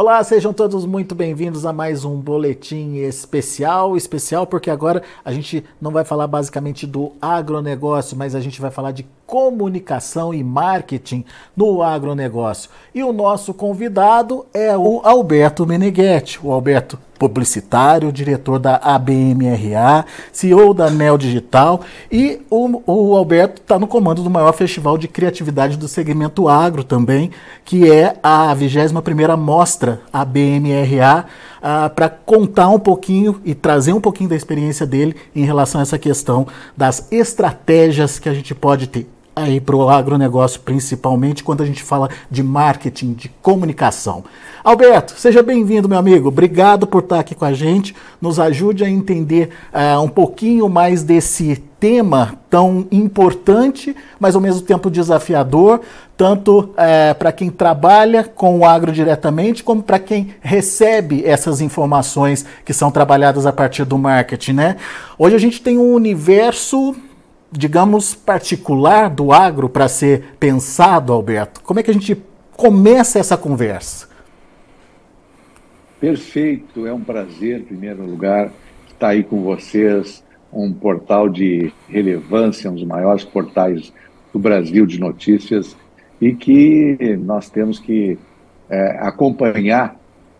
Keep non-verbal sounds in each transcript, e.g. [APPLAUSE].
Olá, sejam todos muito bem-vindos a mais um boletim especial. Especial porque agora a gente não vai falar basicamente do agronegócio, mas a gente vai falar de comunicação e marketing no agronegócio. E o nosso convidado é o Alberto Meneghetti. O Alberto publicitário, diretor da ABMRA, CEO da Neo Digital e o, o Alberto está no comando do maior festival de criatividade do segmento agro também, que é a 21ª Mostra ABMRA, ah, para contar um pouquinho e trazer um pouquinho da experiência dele em relação a essa questão das estratégias que a gente pode ter aí para o agronegócio, principalmente quando a gente fala de marketing, de comunicação. Alberto, seja bem-vindo, meu amigo. Obrigado por estar aqui com a gente. Nos ajude a entender uh, um pouquinho mais desse tema tão importante, mas ao mesmo tempo desafiador, tanto uh, para quem trabalha com o agro diretamente, como para quem recebe essas informações que são trabalhadas a partir do marketing, né? Hoje a gente tem um universo digamos, particular do agro para ser pensado, Alberto? Como é que a gente começa essa conversa? Perfeito, é um prazer, em primeiro lugar, estar aí com vocês, um portal de relevância, um dos maiores portais do Brasil de notícias, e que nós temos que é, acompanhar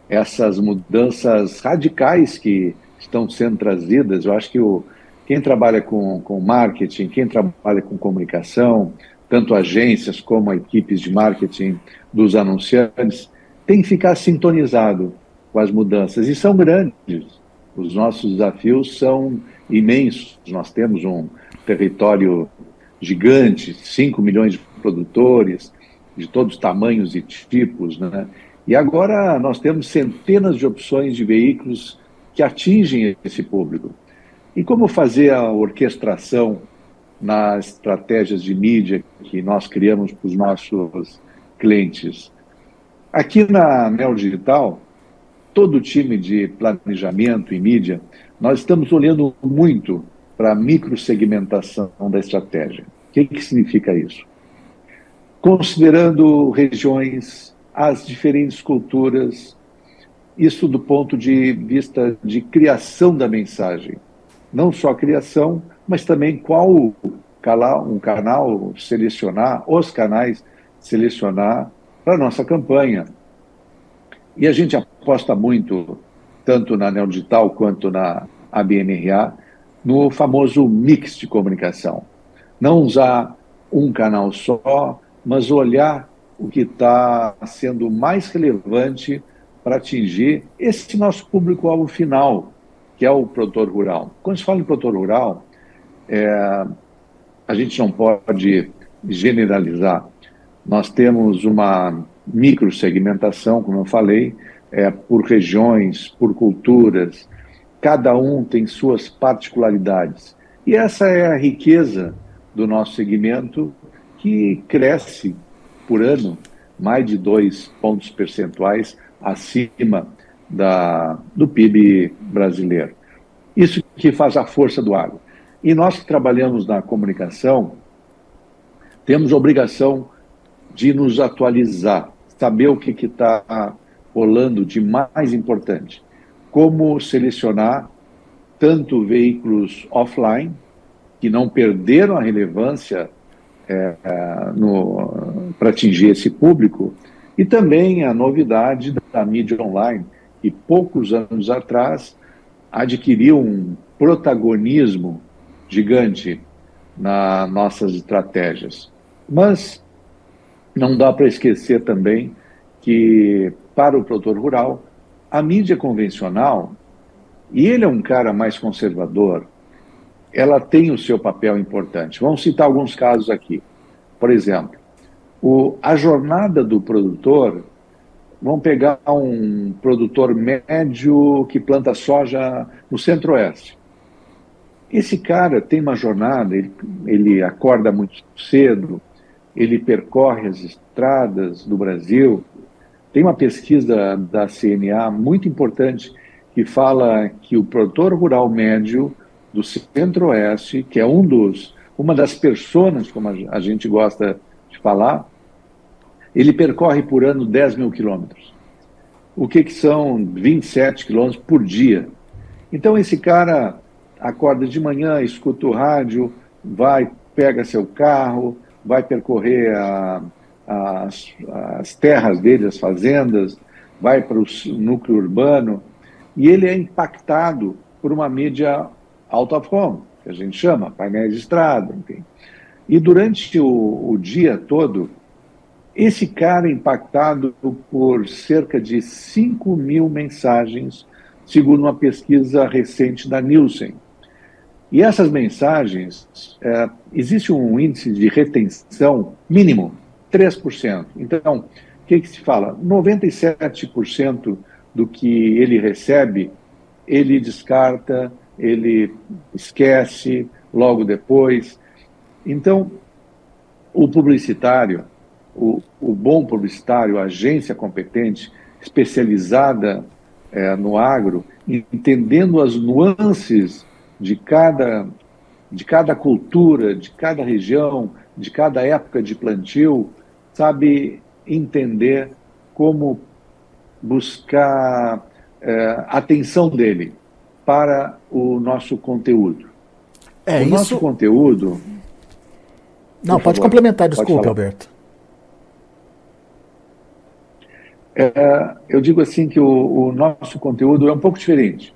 essas mudanças radicais que estão sendo trazidas. Eu acho que o, quem trabalha com, com marketing, quem trabalha com comunicação, tanto agências como equipes de marketing dos anunciantes, tem que ficar sintonizado com as mudanças. E são grandes. Os nossos desafios são imensos. Nós temos um território gigante, 5 milhões de produtores, de todos os tamanhos e tipos. Né? E agora nós temos centenas de opções de veículos que atingem esse público. E como fazer a orquestração nas estratégias de mídia que nós criamos para os nossos clientes? Aqui na Neo Digital, todo o time de planejamento e mídia, nós estamos olhando muito para a microsegmentação da estratégia. O que, que significa isso? Considerando regiões, as diferentes culturas, isso do ponto de vista de criação da mensagem não só a criação, mas também qual canal, um canal selecionar, os canais selecionar para a nossa campanha. E a gente aposta muito, tanto na Neo Digital quanto na ABNRA, no famoso mix de comunicação. Não usar um canal só, mas olhar o que está sendo mais relevante para atingir esse nosso público-alvo final, que é o produtor rural. Quando se fala em produtor rural, é, a gente não pode generalizar. Nós temos uma microsegmentação, como eu falei, é, por regiões, por culturas, cada um tem suas particularidades. E essa é a riqueza do nosso segmento, que cresce por ano mais de dois pontos percentuais acima da, do PIB brasileiro. Isso que faz a força do agro. E nós que trabalhamos na comunicação, temos a obrigação de nos atualizar, saber o que está rolando de mais importante. Como selecionar tanto veículos offline, que não perderam a relevância é, é para atingir esse público, e também a novidade da mídia online, que poucos anos atrás adquiriu um protagonismo gigante nas nossas estratégias. Mas não dá para esquecer também que, para o produtor rural, a mídia convencional, e ele é um cara mais conservador, ela tem o seu papel importante. Vamos citar alguns casos aqui. Por exemplo, o, a jornada do produtor Vamos pegar um produtor médio que planta soja no centro-oeste. Esse cara tem uma jornada, ele, ele acorda muito cedo, ele percorre as estradas do Brasil. Tem uma pesquisa da CNA muito importante que fala que o produtor rural médio do Centro-Oeste, que é um dos, uma das personas, como a gente gosta de falar, ele percorre por ano 10 mil quilômetros. o que, que são 27 quilômetros por dia. Então esse cara acorda de manhã, escuta o rádio, vai, pega seu carro, vai percorrer a, a, as, as terras dele, as fazendas, vai para o núcleo urbano, e ele é impactado por uma mídia out of home, que a gente chama, painéis de estrada, enfim. E durante o, o dia todo, esse cara impactado por cerca de 5 mil mensagens, segundo uma pesquisa recente da Nielsen. E essas mensagens, é, existe um índice de retenção mínimo, 3%. Então, o que, que se fala? 97% do que ele recebe, ele descarta, ele esquece logo depois. Então, o publicitário, o, o bom publicitário, a agência competente, especializada é, no agro, entendendo as nuances de cada, de cada cultura, de cada região, de cada época de plantio, sabe entender como buscar é, atenção dele para o nosso conteúdo. É, o isso... nosso conteúdo. Não, pode favor, complementar, desculpe, Alberto. É, eu digo assim que o, o, nosso conteúdo é um pouco diferente.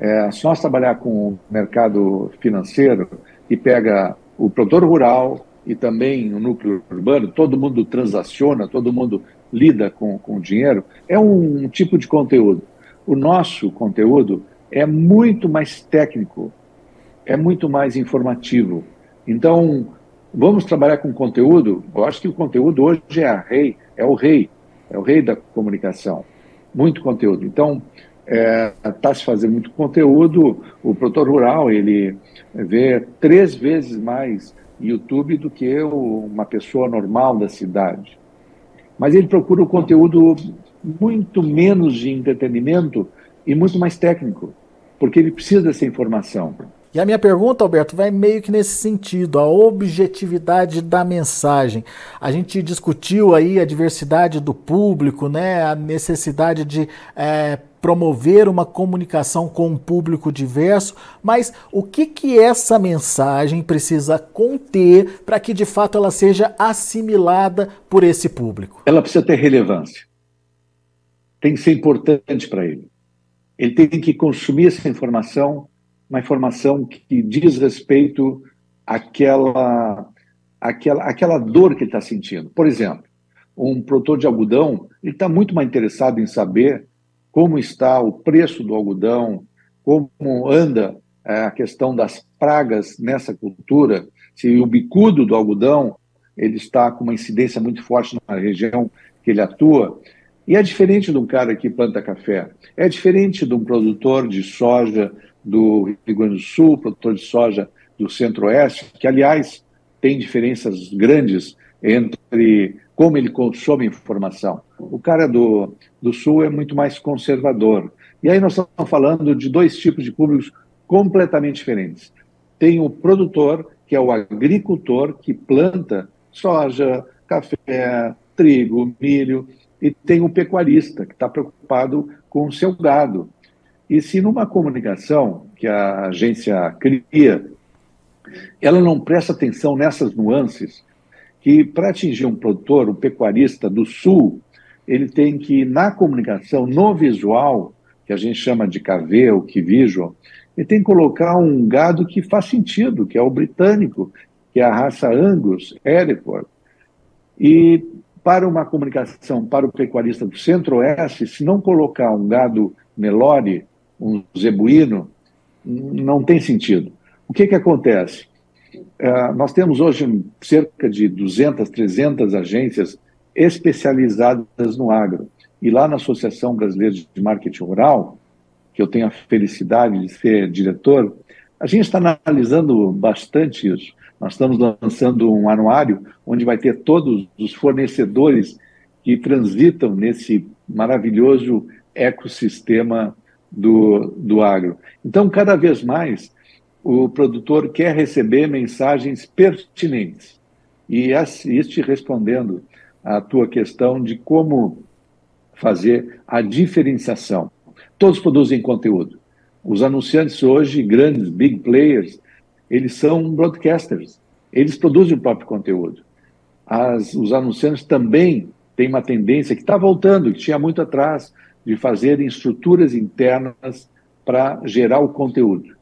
É, se nós trabalhar com o mercado financeiro e pega o produtor rural e também o núcleo urbano, todo mundo transaciona, todo mundo lida com, com dinheiro, é um tipo de conteúdo. O nosso conteúdo é muito mais técnico, é muito mais informativo. Então, vamos trabalhar com conteúdo. Eu acho que o conteúdo hoje é a rei, é o rei, é o rei da comunicação. Muito conteúdo. Então, está é, tá se fazendo muito conteúdo. O produtor rural ele vê três vezes mais YouTube do que uma pessoa normal da cidade. Mas ele procura o conteúdo muito menos de entretenimento e muito mais técnico, porque ele precisa dessa informação. E a minha pergunta, Alberto, vai meio que nesse sentido, a objetividade da mensagem. A gente discutiu aí a diversidade do público, né, a necessidade de é, promover uma comunicação com um público diverso, mas o que que essa mensagem precisa conter para que de fato ela seja assimilada por esse público? Ela precisa ter relevância. Tem que ser importante para ele. Ele tem que consumir essa informação uma informação que diz respeito àquela, àquela, àquela dor que ele está sentindo. Por exemplo, um produtor de algodão ele está muito mais interessado em saber como está o preço do algodão, como anda é, a questão das pragas nessa cultura, se o bicudo do algodão ele está com uma incidência muito forte na região que ele atua. E é diferente de um cara que planta café, é diferente de um produtor de soja do Rio Grande do Sul, produtor de soja do Centro-Oeste, que, aliás, tem diferenças grandes entre como ele consome informação. O cara do, do Sul é muito mais conservador. E aí nós estamos falando de dois tipos de públicos completamente diferentes. Tem o produtor, que é o agricultor, que planta soja, café, trigo, milho, e tem o pecuarista, que está preocupado com o seu gado. E se numa comunicação que a agência cria, ela não presta atenção nessas nuances, que para atingir um produtor, um pecuarista do sul, ele tem que, na comunicação, no visual, que a gente chama de KV ou que visual, ele tem que colocar um gado que faz sentido, que é o britânico, que é a raça Angus, Hereford. E para uma comunicação para o pecuarista do centro-oeste, se não colocar um gado Nelore, um zebuíno, não tem sentido. O que, que acontece? Uh, nós temos hoje cerca de 200, 300 agências especializadas no agro. E lá na Associação Brasileira de Marketing Rural, que eu tenho a felicidade de ser diretor, a gente está analisando bastante isso. Nós estamos lançando um anuário onde vai ter todos os fornecedores que transitam nesse maravilhoso ecossistema do, do agro. Então, cada vez mais, o produtor quer receber mensagens pertinentes. E este respondendo à tua questão de como fazer a diferenciação. Todos produzem conteúdo. Os anunciantes hoje, grandes, big players, eles são broadcasters. Eles produzem o próprio conteúdo. As, os anunciantes também têm uma tendência que está voltando, que tinha muito atrás, de fazerem estruturas internas para gerar o conteúdo.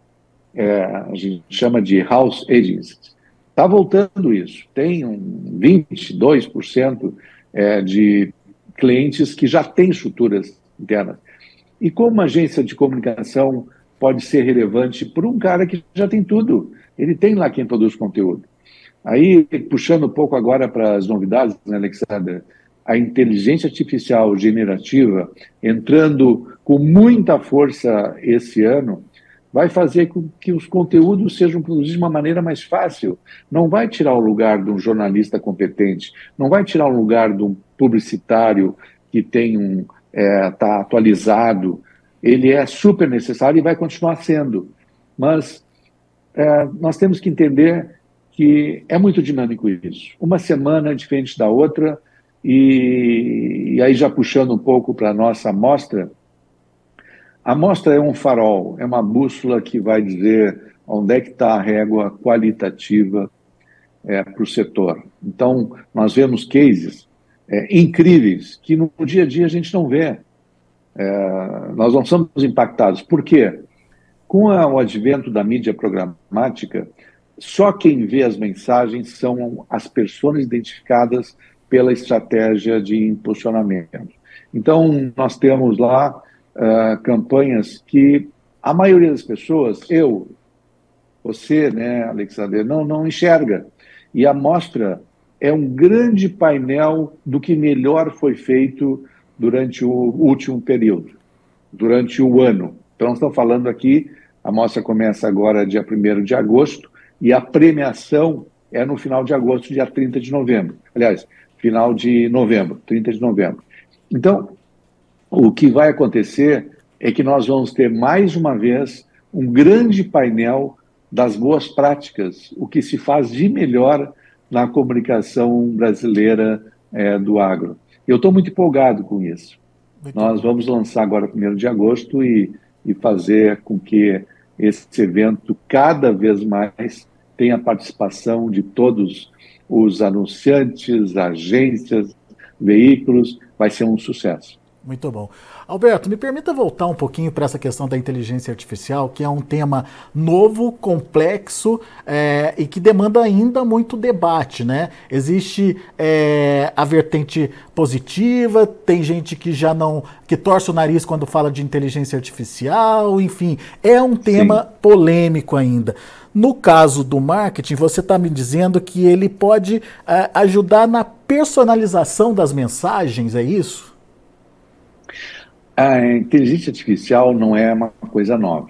É, a gente chama de house agencies. Está voltando isso. Tem um 22% é, de clientes que já têm estruturas internas. E como uma agência de comunicação pode ser relevante para um cara que já tem tudo? Ele tem lá quem produz conteúdo. Aí, puxando um pouco agora para as novidades, né, Alexander? A inteligência artificial generativa entrando com muita força esse ano vai fazer com que os conteúdos sejam produzidos de uma maneira mais fácil. Não vai tirar o lugar de um jornalista competente, não vai tirar o lugar de um publicitário que tem um está é, tá atualizado. Ele é super necessário e vai continuar sendo. Mas é, nós temos que entender que é muito dinâmico isso. Uma semana é diferente da outra, e, e aí já puxando um pouco para a nossa amostra, a amostra é um farol, é uma bússola que vai dizer onde é que está a régua qualitativa é, para o setor. Então, nós vemos cases é, incríveis que no dia a dia a gente não vê. É, nós não somos impactados. Por quê? Com a, o advento da mídia programática, só quem vê as mensagens são as pessoas identificadas pela estratégia de impulsionamento. Então, nós temos lá uh, campanhas que a maioria das pessoas, eu, você, né, Alexander, não, não enxerga. E a mostra é um grande painel do que melhor foi feito durante o último período, durante o ano. Então, estamos falando aqui, a mostra começa agora dia 1 de agosto, e a premiação é no final de agosto, dia 30 de novembro. Aliás, final de novembro, 30 de novembro. Então, o que vai acontecer é que nós vamos ter mais uma vez um grande painel das boas práticas, o que se faz de melhor na comunicação brasileira é, do agro. Eu estou muito empolgado com isso. Muito Nós bom. vamos lançar agora, 1 de agosto, e, e fazer com que esse evento cada vez mais tenha a participação de todos os anunciantes, agências, veículos, vai ser um sucesso. Muito bom. Alberto, me permita voltar um pouquinho para essa questão da inteligência artificial, que é um tema novo, complexo é, e que demanda ainda muito debate, né? Existe é, a vertente positiva, tem gente que já não. que torce o nariz quando fala de inteligência artificial, enfim, é um tema Sim. polêmico ainda. No caso do marketing, você está me dizendo que ele pode é, ajudar na personalização das mensagens, é isso? A inteligência artificial não é uma coisa nova.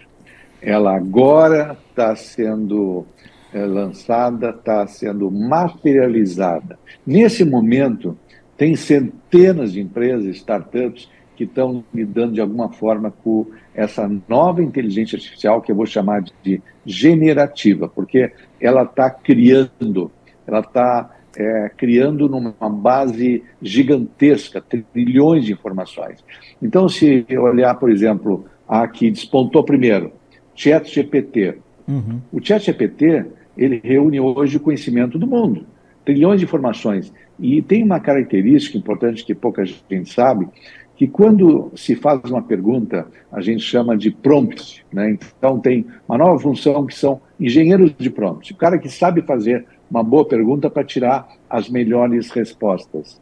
Ela agora está sendo é, lançada, está sendo materializada. Nesse momento, tem centenas de empresas, startups, que estão lidando de alguma forma com essa nova inteligência artificial, que eu vou chamar de generativa, porque ela está criando, ela está é, criando numa base gigantesca, trilhões de informações. Então, se eu olhar, por exemplo, a que despontou primeiro, ChatGPT. Uhum. O ChatGPT, ele reúne hoje o conhecimento do mundo, trilhões de informações. E tem uma característica importante que pouca gente sabe, que quando se faz uma pergunta, a gente chama de prompt. Né? Então, tem uma nova função que são engenheiros de prompt. O cara que sabe fazer uma boa pergunta para tirar as melhores respostas.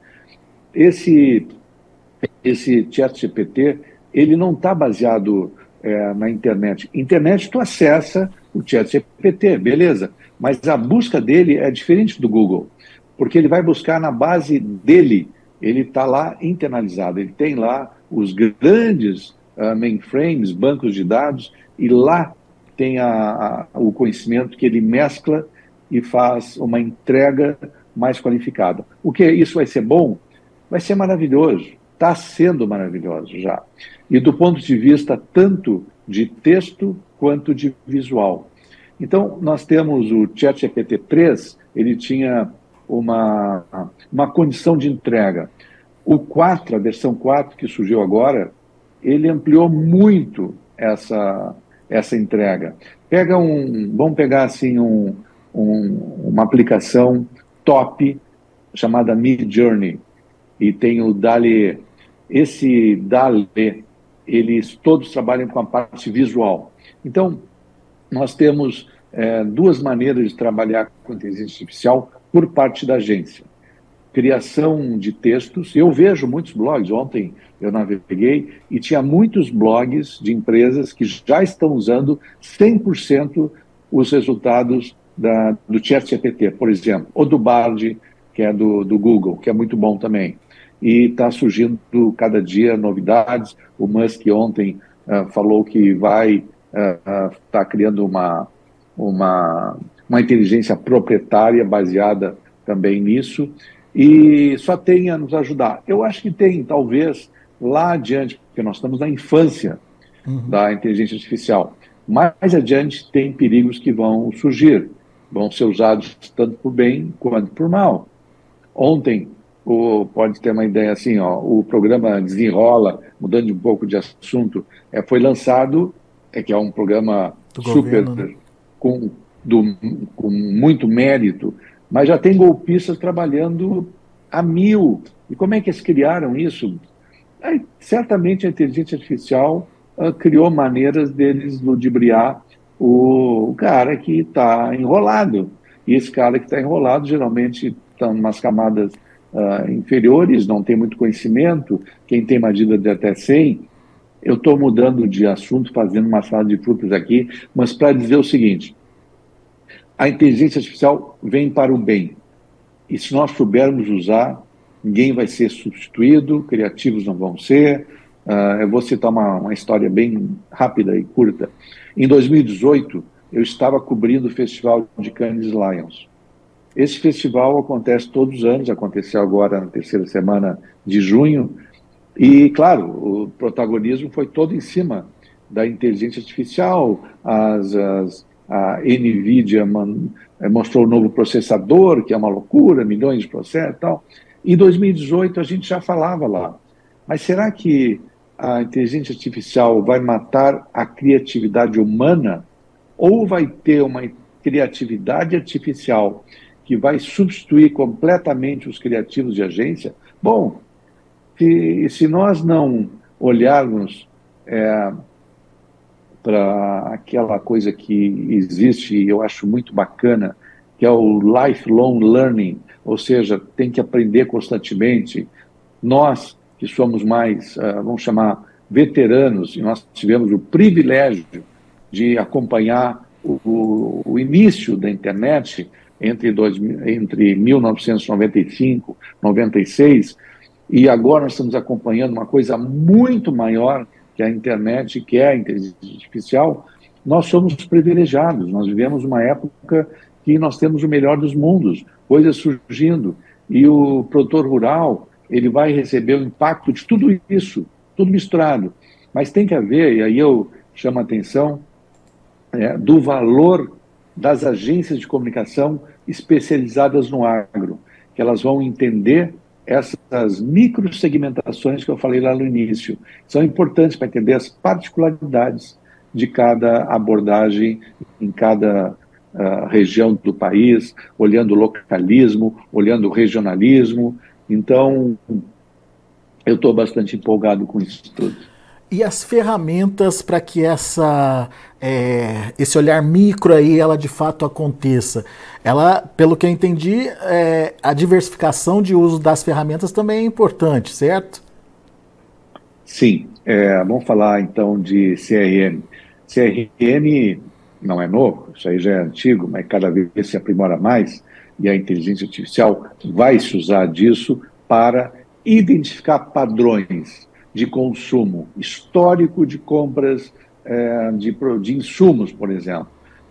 Esse, esse chat GPT, ele não está baseado é, na internet. Internet, tu acessa o chat GPT, beleza. Mas a busca dele é diferente do Google, porque ele vai buscar na base dele, ele está lá internalizado, ele tem lá os grandes uh, mainframes, bancos de dados, e lá tem a, a, o conhecimento que ele mescla e faz uma entrega mais qualificada. O que isso vai ser bom? Vai ser maravilhoso. Está sendo maravilhoso já. E do ponto de vista tanto de texto quanto de visual. Então, nós temos o ChatGPT 3, ele tinha uma, uma condição de entrega. O 4, a versão 4 que surgiu agora, ele ampliou muito essa, essa entrega. Pega um, vamos pegar assim um, um, uma aplicação top chamada Mid Journey e tem o DALI. Esse DALI, eles todos trabalham com a parte visual. Então, nós temos é, duas maneiras de trabalhar com inteligência artificial por parte da agência. Criação de textos. Eu vejo muitos blogs. Ontem eu naveguei e tinha muitos blogs de empresas que já estão usando 100% os resultados da, do ChatGPT, por exemplo, ou do Bard, que é do, do Google, que é muito bom também. E está surgindo cada dia novidades. O Musk ontem uh, falou que vai estar uh, uh, criando uma, uma, uma inteligência proprietária baseada também nisso. E só tem a nos ajudar. Eu acho que tem, talvez, lá adiante, porque nós estamos na infância uhum. da inteligência artificial. Mais adiante tem perigos que vão surgir, vão ser usados tanto por bem quanto por mal. Ontem, o, pode ter uma ideia assim, ó, o programa Desenrola, mudando um pouco de assunto, é, foi lançado, é que é um programa do super governo, né? Com, do, com muito mérito, mas já tem golpistas trabalhando a mil. E como é que eles criaram isso? certamente a inteligência artificial uh, criou maneiras deles ludibriar o, o cara que está enrolado. E esse cara que está enrolado geralmente está umas camadas uh, inferiores, não tem muito conhecimento. Quem tem medida de até 100, eu estou mudando de assunto, fazendo uma sala de frutas aqui, mas para dizer o seguinte: a inteligência artificial vem para o bem. E se nós soubermos usar, ninguém vai ser substituído, criativos não vão ser. Uh, eu vou citar uma, uma história bem rápida e curta. Em 2018, eu estava cobrindo o Festival de Cannes Lions. Esse festival acontece todos os anos, aconteceu agora na terceira semana de junho, e, claro, o protagonismo foi todo em cima da inteligência artificial, as, as a NVIDIA man, mostrou o novo processador, que é uma loucura, milhões de processos e tal. Em 2018 a gente já falava lá, mas será que a inteligência artificial vai matar a criatividade humana ou vai ter uma criatividade artificial que vai substituir completamente os criativos de agência? Bom, se, se nós não olharmos é, para aquela coisa que existe e eu acho muito bacana, que é o lifelong learning, ou seja, tem que aprender constantemente. Nós, que somos mais, uh, vamos chamar, veteranos, e nós tivemos o privilégio de acompanhar o, o, o início da internet entre, dois, entre 1995 e 96, e agora nós estamos acompanhando uma coisa muito maior que a internet, que é a inteligência artificial, nós somos privilegiados. Nós vivemos uma época que nós temos o melhor dos mundos, coisas surgindo, e o produtor rural ele vai receber o impacto de tudo isso, tudo misturado. Mas tem que haver, e aí eu chamo a atenção, é, do valor das agências de comunicação especializadas no agro, que elas vão entender essas microsegmentações que eu falei lá no início. São importantes para entender as particularidades de cada abordagem em cada uh, região do país, olhando o localismo, olhando o regionalismo. Então, eu estou bastante empolgado com isso tudo. E as ferramentas para que essa, é, esse olhar micro aí ela de fato aconteça? Ela, pelo que eu entendi, é, a diversificação de uso das ferramentas também é importante, certo? Sim. É, vamos falar então de CRM. CRM não é novo, isso aí já é antigo, mas cada vez se aprimora mais e a inteligência artificial vai se usar disso para identificar padrões de consumo histórico de compras é, de, de insumos, por exemplo.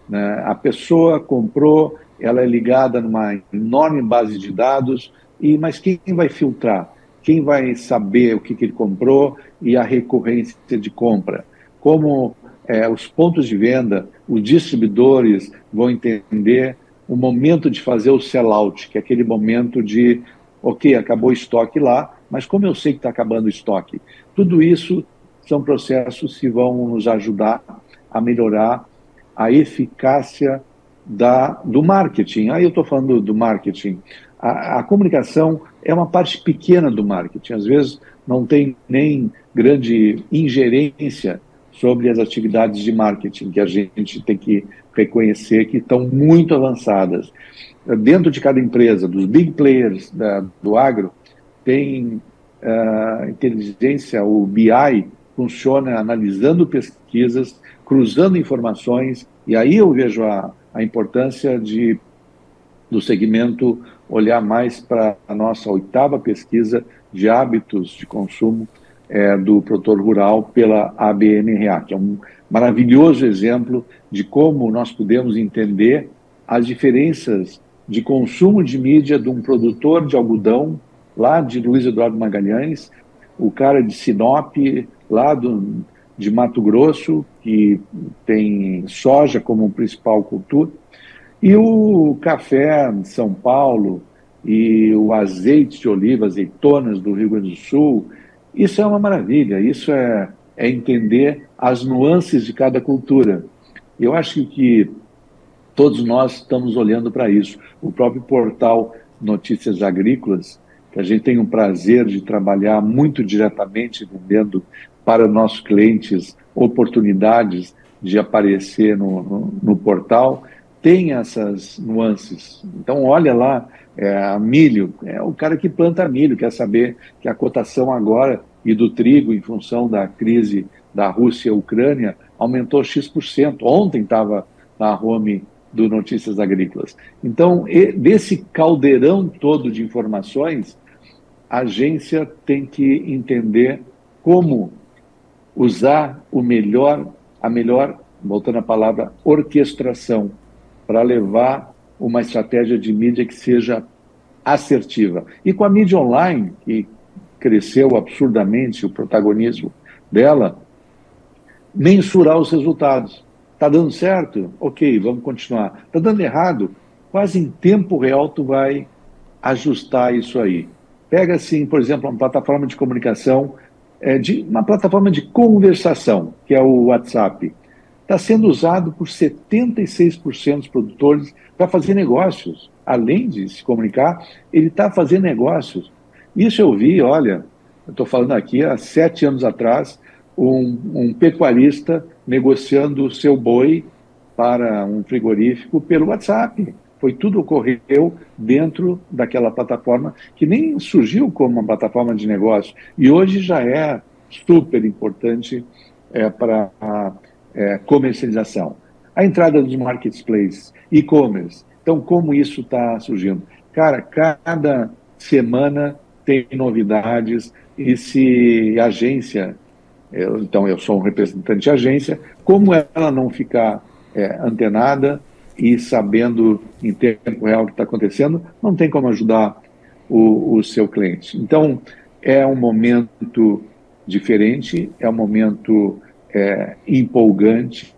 Né? A pessoa comprou, ela é ligada numa enorme base de dados, e mas quem vai filtrar? Quem vai saber o que, que ele comprou e a recorrência de compra? Como é, os pontos de venda, os distribuidores vão entender o momento de fazer o sell-out, que é aquele momento de ok, acabou o estoque lá, mas como eu sei que está acabando o estoque? Tudo isso são processos que vão nos ajudar a melhorar a eficácia da, do marketing. Aí eu estou falando do, marketing. A, a, comunicação é uma parte pequena do marketing. Às vezes não tem nem grande ingerência sobre as atividades de marketing que a gente tem que reconhecer que estão muito avançadas. Dentro de cada empresa, dos big players da, do agro, tem uh, inteligência, o BI funciona analisando pesquisas, cruzando informações, e aí eu vejo a, a importância de do segmento olhar mais para a nossa oitava pesquisa de hábitos de consumo é, do produtor rural pela ABNRA, que é um maravilhoso exemplo de como nós podemos entender as diferenças de consumo de mídia de um produtor de algodão lá de Luiz Eduardo Magalhães, o cara de Sinop, lá do, de Mato Grosso, que tem soja como principal cultura, e o café de São Paulo, e o azeite de oliva, azeitonas do Rio Grande do Sul, isso é uma maravilha, isso é, é entender as nuances de cada cultura. Eu acho que todos nós estamos olhando para isso. O próprio portal Notícias Agrícolas, que a gente tem o prazer de trabalhar muito diretamente vendendo para nossos clientes oportunidades de aparecer no, no, no portal, tem essas nuances. Então, olha lá, é, milho, é o cara que planta milho, quer saber que a cotação agora e do trigo, em função da crise da Rússia e Ucrânia, aumentou X%. Ontem estava na home do Notícias Agrícolas. Então, desse caldeirão todo de informações, a agência tem que entender como usar o melhor, a melhor, voltando à palavra, orquestração, para levar uma estratégia de mídia que seja assertiva. E com a mídia online, que cresceu absurdamente o protagonismo dela, mensurar os resultados. Está dando certo? Ok, vamos continuar. Está dando errado? Quase em tempo real tu vai ajustar isso aí. Pega assim, por exemplo, uma plataforma de comunicação, é, de uma plataforma de conversação, que é o WhatsApp está sendo usado por 76% dos produtores para fazer negócios. Além de se comunicar, ele está fazendo negócios. Isso eu vi, olha, eu estou falando aqui há sete anos atrás, um, um pecuarista negociando o seu boi para um frigorífico pelo WhatsApp. Foi tudo ocorreu dentro daquela plataforma que nem surgiu como uma plataforma de negócio e hoje já é super importante é, para é, comercialização. A entrada dos marketplaces, e-commerce. Então, como isso está surgindo? Cara, cada semana tem novidades e se agência, eu, então eu sou um representante de agência, como ela não ficar é, antenada e sabendo em tempo real o que está acontecendo, não tem como ajudar o, o seu cliente. Então, é um momento diferente, é um momento é, empolgante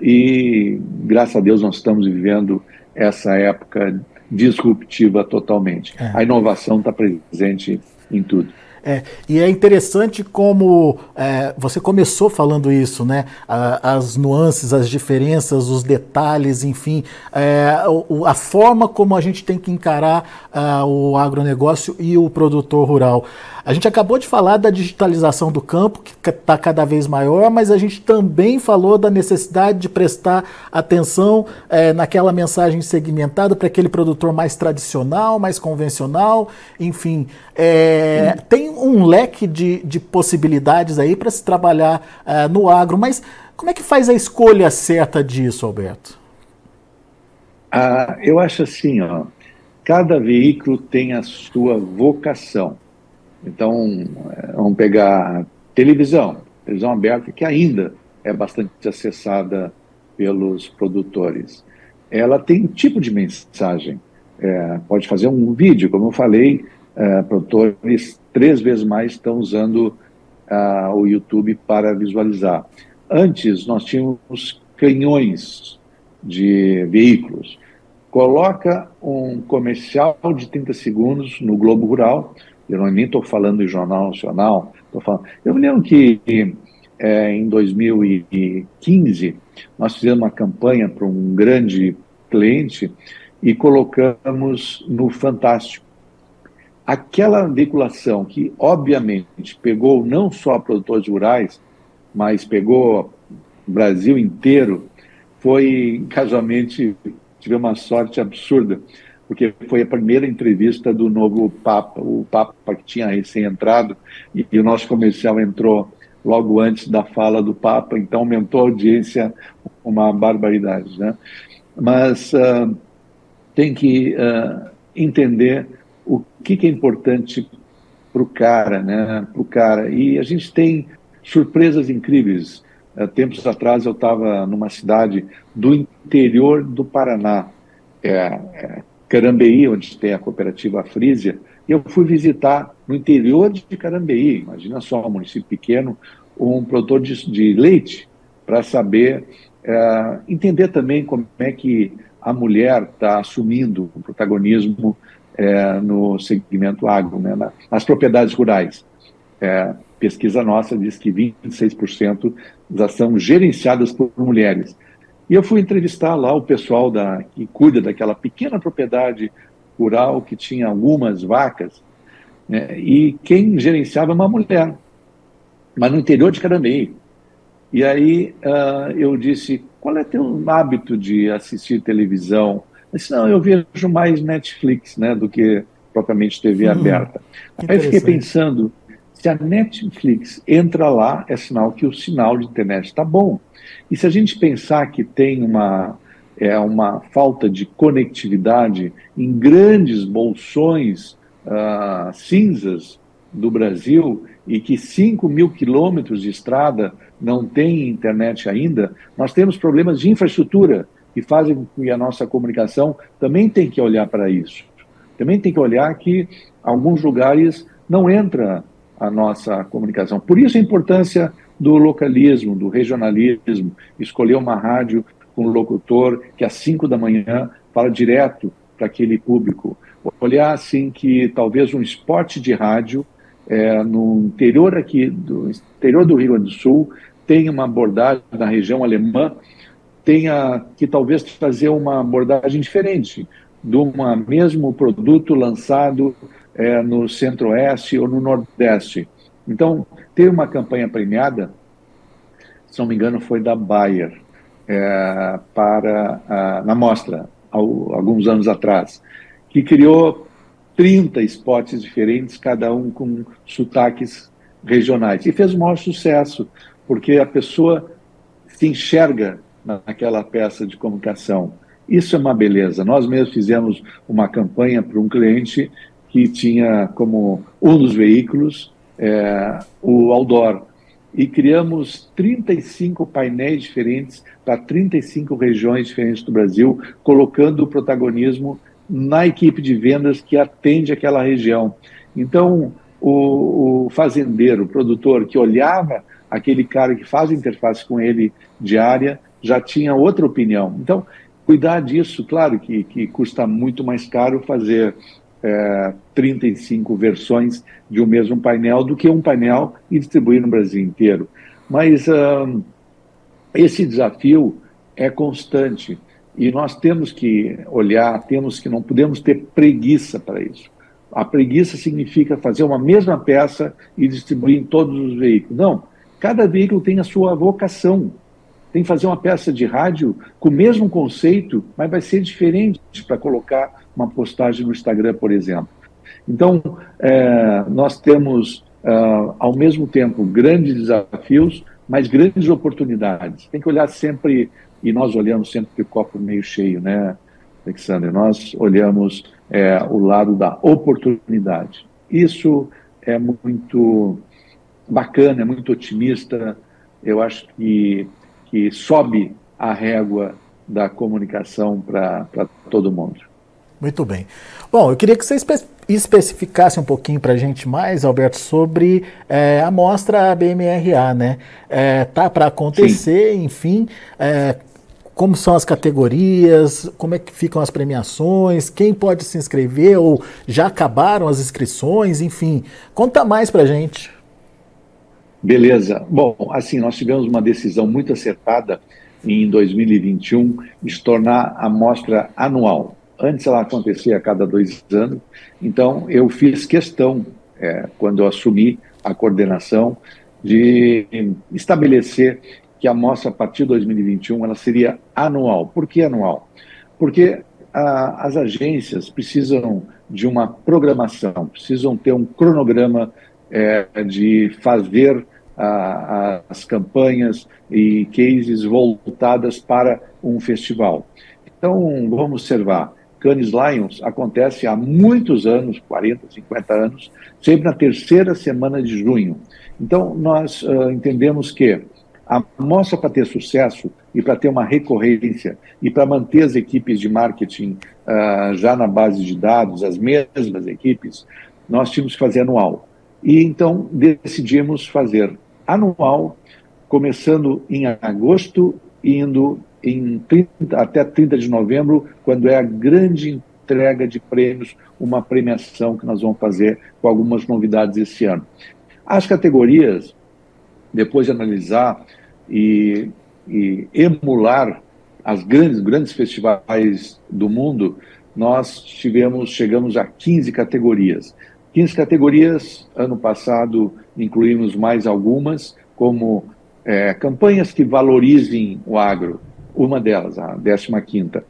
e, graças a Deus, nós estamos vivendo essa época disruptiva totalmente. É. A inovação está presente em tudo. É, e é interessante como é, você começou falando isso, né? as nuances, as diferenças, os detalhes, enfim, é, a forma como a gente tem que encarar uh, o agronegócio e o produtor rural. A gente acabou de falar da digitalização do campo, que está cada vez maior, mas a gente também falou da necessidade de prestar atenção é, naquela mensagem segmentada para aquele produtor mais tradicional, mais convencional, enfim. É, tem um leque de, de possibilidades aí para se trabalhar é, no agro, mas como é que faz a escolha certa disso, Alberto? Ah, eu acho assim, ó, cada veículo tem a sua vocação. Então, é, vamos pegar televisão, televisão aberta, que ainda é bastante acessada pelos produtores. Ela tem um tipo de mensagem. É, pode fazer um vídeo, como eu falei, é, produtores três vezes mais estão usando o YouTube para visualizar. Antes, nós tínhamos canhões de veículos. coloca um comercial de 30 segundos no Globo Rural, eu não nem estou falando em Jornal Nacional, estou falando. Eu me lembro que é, em 2015 nós fizemos uma campanha para um grande cliente e colocamos no Fantástico. Aquela veiculação que, obviamente, pegou não só produtores rurais, mas pegou o Brasil inteiro, foi [LAUGHS] casualmente, tive uma sorte absurda, porque foi a primeira entrevista do novo Papa, o Papa que tinha recém-entrado, e, e, o nosso comercial entrou logo antes da fala do Papa, então aumentou a audiência uma barbaridade. Né? Mas uh, tem que uh, entender o que, que é importante para o cara, né? Para o cara. E a gente tem surpresas incríveis. Uh, tempos atrás eu estava numa cidade do interior do Paraná, é, é, Carambeí, onde tem a cooperativa Frísia, e eu fui visitar no interior de Carambeí, imagina só, um município pequeno, um produtor de, de leite, para saber, é, entender também como é que a mulher está assumindo o protagonismo é, no segmento agro, né, nas propriedades rurais. É, pesquisa nossa diz que 26% já são gerenciadas por mulheres. E eu fui entrevistar lá o pessoal da, que cuida daquela pequena propriedade rural que tinha algumas vacas, né, e quem gerenciava é uma mulher, mas no interior de Carambeí. E aí uh, eu disse, qual é teu hábito de assistir televisão? Eu disse, não, eu vejo mais Netflix né, do que propriamente TV hum, aberta. Aí eu fiquei pensando, se a Netflix entra lá, é sinal que o sinal de internet está bom. E se a gente pensar que tem uma, é, uma falta de conectividade em grandes bolsões uh, cinzas do Brasil e que 5 mil quilômetros de estrada não tem internet ainda, nós temos problemas de infraestrutura que fazem com que a nossa comunicação também tem que olhar para isso. Também tem que olhar que alguns lugares não entra a nossa comunicação. Por isso a importância do localismo, do regionalismo, escolher uma rádio com um locutor que às 5 da manhã fala direto para aquele público. Olhar assim que talvez um esporte de rádio é, no interior aqui do interior do Rio Grande do Sul tenha uma abordagem na região alemã tenha que talvez fazer uma abordagem diferente de um mesmo produto lançado é, no Centro-Oeste ou no Nordeste. Então, tem uma campanha premiada, se não me engano, foi da Bayer, é, para a, na mostra, ao, alguns anos atrás, que criou 30 spots diferentes, cada um com sotaques regionais. E fez o maior sucesso, porque a pessoa se enxerga naquela peça de comunicação. Isso é uma beleza. Nós mesmos fizemos uma campanha para um cliente que tinha como um dos veículos é, o outdoor. E criamos 35 painéis diferentes para 35 regiões diferentes do Brasil, colocando o protagonismo na equipe de vendas que atende aquela região. Então, o, o fazendeiro, o produtor que olhava aquele cara que faz interface com ele diária, já tinha outra opinião. Então, cuidar disso, claro que, que custa muito mais caro fazer é, 35 versões de um mesmo painel do que um painel e distribuir no Brasil inteiro. Mas uh, esse desafio é constante e nós temos que olhar, temos que não podemos ter preguiça para isso. A preguiça significa fazer uma mesma peça e distribuir em todos os veículos. Não, cada veículo tem a sua vocação. Tem que fazer uma peça de rádio com o mesmo conceito, mas vai ser diferente para colocar uma postagem no Instagram, por exemplo. Então, é, nós temos, uh, ao mesmo tempo, grandes desafios, mas grandes oportunidades. Tem que olhar sempre, e nós olhamos sempre o copo meio cheio, né, Alexander? Nós olhamos é, o lado da oportunidade. Isso é muito bacana, é muito otimista. Eu acho que, que sobe a régua da comunicação para todo mundo. Muito bem. Bom, eu queria que você espe especificasse um pouquinho para a gente mais, Alberto, sobre é, a mostra BMRA, né? É, tá para acontecer, Sim. enfim. É, como são as categorias, como é que ficam as premiações, quem pode se inscrever ou já acabaram as inscrições, enfim. Conta mais para gente. Beleza. Bom, assim, nós tivemos uma decisão muito acertada em 2021 de se tornar a mostra anual. Antes ela acontecia a cada dois anos, então eu fiz questão, é, quando eu assumi a coordenação, de estabelecer que a mostra a partir de 2021 ela seria anual. Por que anual? Porque a, as agências precisam de uma programação, precisam ter um cronograma é, de fazer a, as campanhas e cases voltadas para um festival. Então, vamos observar, Cannes Lions acontece há muitos anos, 40, 50 anos, sempre na terceira semana de junho. Então, nós uh, entendemos que a mostra para ter sucesso e para ter uma recorrência e para manter as equipes de marketing uh, já na base de dados, as mesmas equipes, nós tínhamos que fazer anual. E então decidimos fazer anual, começando em agosto e indo em 30, até 30 de novembro, quando é a grande entrega de prêmios, uma premiação que nós vamos fazer com algumas novidades esse ano. As categorias, depois de analisar e, e emular as grandes, grandes festivais do mundo, nós tivemos, chegamos a 15 categorias. 15 categorias, ano passado incluímos mais algumas, como é, campanhas que valorizem o agro, uma delas, a 15ª.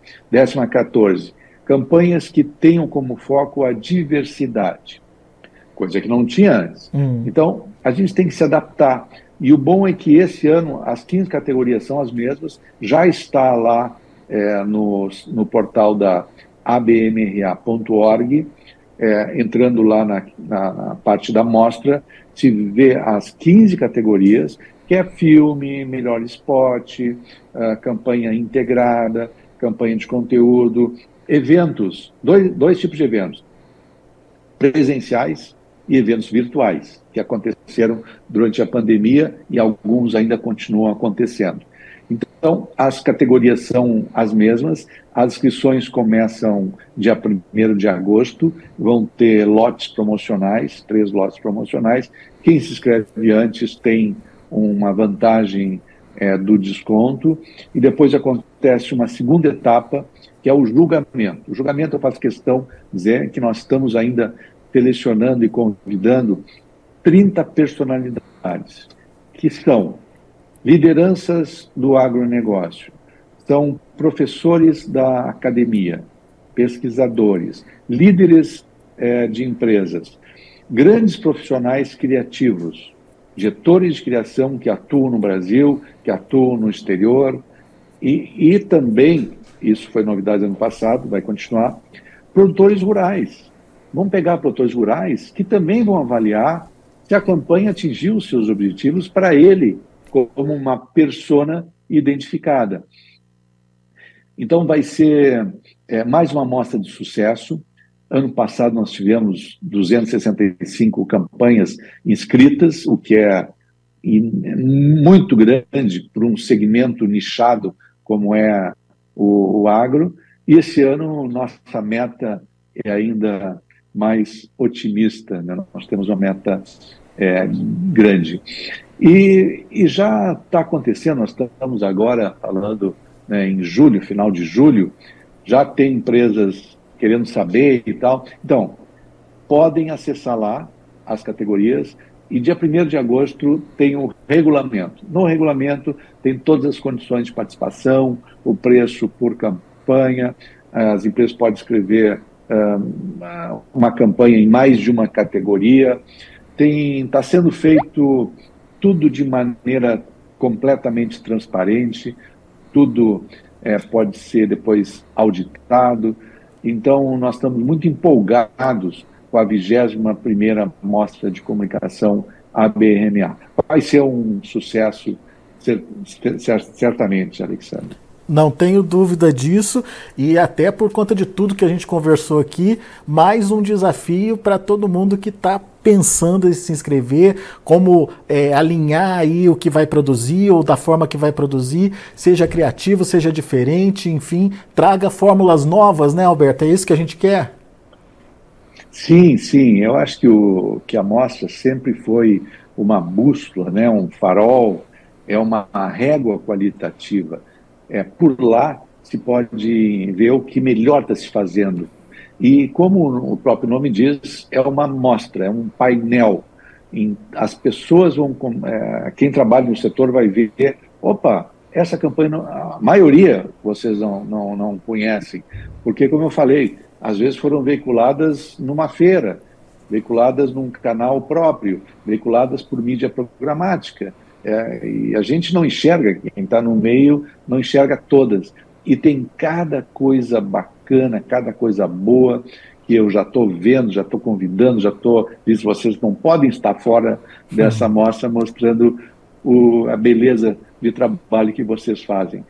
14, campanhas que tenham como foco a diversidade, coisa que não tinha antes. Hum. Então, a gente tem que se adaptar. E o bom é que esse ano as 15 categorias são as mesmas, já está lá é, no, no portal da abmra.org, é, entrando lá na, na, na, parte da mostra, se vê as 15 categorias, que é filme, melhor spot, uh, campanha integrada, campanha de conteúdo, eventos, dois, dois tipos de eventos, presenciais e eventos virtuais, que aconteceram durante a pandemia e alguns ainda continuam acontecendo. Então, as categorias são as mesmas, as inscrições começam dia 1 de agosto, vão ter lotes promocionais, três lotes promocionais. Quem se inscreve antes tem uma vantagem é, do desconto, e depois acontece uma segunda etapa, que é o julgamento. O julgamento, eu faço questão de dizer que nós estamos ainda selecionando e convidando 30 personalidades, que são lideranças do agronegócio, são professores da academia, pesquisadores, líderes é, de empresas, grandes profissionais criativos, getores de criação que atuam no Brasil, que atuam no exterior, e, e também, isso foi novidade ano passado, vai continuar, produtores rurais. Vamos pegar produtores rurais que também vão avaliar se a campanha atingiu os seus objetivos para ele como uma persona identificada. Então, vai ser é, mais uma amostra de sucesso. Ano passado, nós tivemos 265 campanhas inscritas, o que é muito grande para um segmento nichado como é o, o agro. E esse ano, nossa meta é ainda mais otimista. Né? Nós temos uma meta é, grande. E, e já está acontecendo, nós estamos agora falando né, em julho, final de julho, já tem empresas querendo saber e tal. Então, podem acessar lá as categorias e dia 1 de agosto tem o regulamento. No regulamento tem todas as condições de participação, o preço por campanha, as empresas podem escrever uh, uma campanha em mais de uma categoria. Está sendo feito tudo de maneira completamente transparente, tudo é, pode ser depois auditado. Então, nós estamos muito empolgados com a 21ª Mostra de Comunicação ABRMA. Vai ser um sucesso, certamente, Alexandre. Não tenho dúvida disso, e até por conta de tudo que a gente conversou aqui, mais um desafio para todo mundo que está pensando em se inscrever, como é, alinhar aí o que vai produzir ou da forma que vai produzir, seja criativo, seja diferente, enfim, traga fórmulas novas, né, Alberto? É isso que a gente quer? Sim, sim. Eu acho que, o, que a mostra sempre foi uma bússola, né, um farol, é uma régua qualitativa. É, por lá se pode ver o que melhor está se fazendo e como o próprio nome diz, é uma mostra, é um painel. As pessoas vão, é, quem trabalha no setor vai ver, opa, essa campanha, a maioria vocês não, não, não conhecem, porque, como eu falei, às vezes foram veiculadas numa feira, veiculadas num canal próprio, veiculadas por mídia programática. É, e a gente não enxerga, quem está no meio não enxerga todas. E tem cada coisa bacana cada coisa boa que eu já estou vendo, já estou convidando, já estou. Diz vocês não podem estar fora dessa mostra mostrando o, a beleza de trabalho que vocês fazem.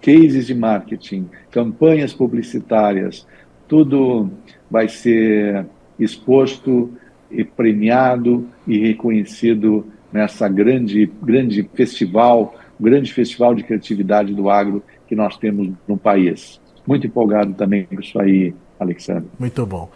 Cases de marketing, campanhas publicitárias, tudo vai ser exposto e premiado e reconhecido nessa grande, grande festival, grande festival de criatividade do agro que nós temos no país muito empolgado também com isso aí, Alexandre. Muito bom.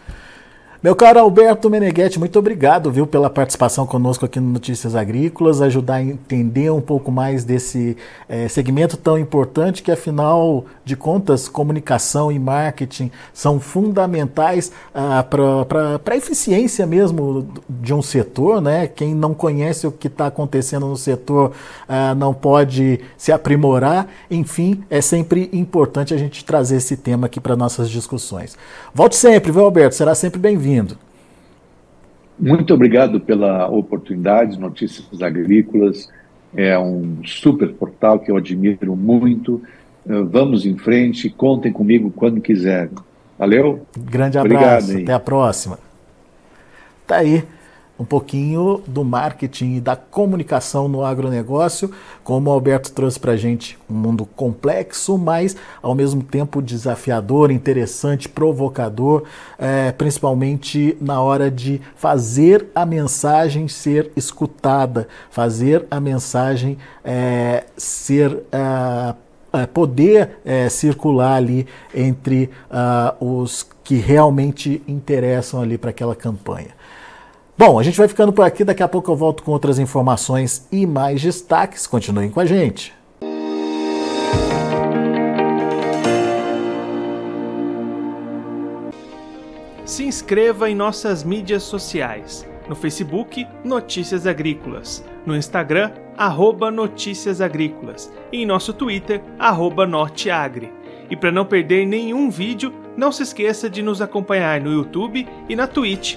Meu caro Alberto Meneghetti, muito obrigado, viu, pela participação conosco aqui no Notícias Agrícolas, ajudar a entender um pouco mais desse é, segmento tão importante que, afinal de contas, comunicação e marketing são fundamentais ah, para a eficiência mesmo de um setor, né? Quem não conhece o que está acontecendo no setor ah, não pode se aprimorar. Enfim, é sempre importante a gente trazer esse tema aqui para nossas discussões. Volte sempre, viu, Alberto? Será sempre bem-vindo bem-vindo. Muito obrigado pela oportunidade. Notícias Agrícolas é um super portal que eu admiro muito. Eh, vamos em frente, contem comigo quando quiserem. Valeu? Grande abraço, Obrigado, até a próxima. Tá aí um pouquinho do marketing e da comunicação no agronegócio, como o Alberto trouxe para a gente, um mundo complexo, mas ao mesmo tempo desafiador, interessante, provocador, é, principalmente na hora de fazer a mensagem ser escutada, fazer a mensagem é, ser é, é poder é, circular ali entre uh, os que realmente interessam ali para aquela campanha. Bom, a gente vai ficando por aqui. Daqui a pouco eu volto com outras informações e mais destaques. Continuem com a gente. Se inscreva em nossas mídias sociais. No Facebook, Notícias Agrícolas. No Instagram, arroba Notícias Agrícolas. E em nosso Twitter, arroba Norteagri. E para não perder nenhum vídeo, não se esqueça de nos acompanhar no YouTube e na Twitch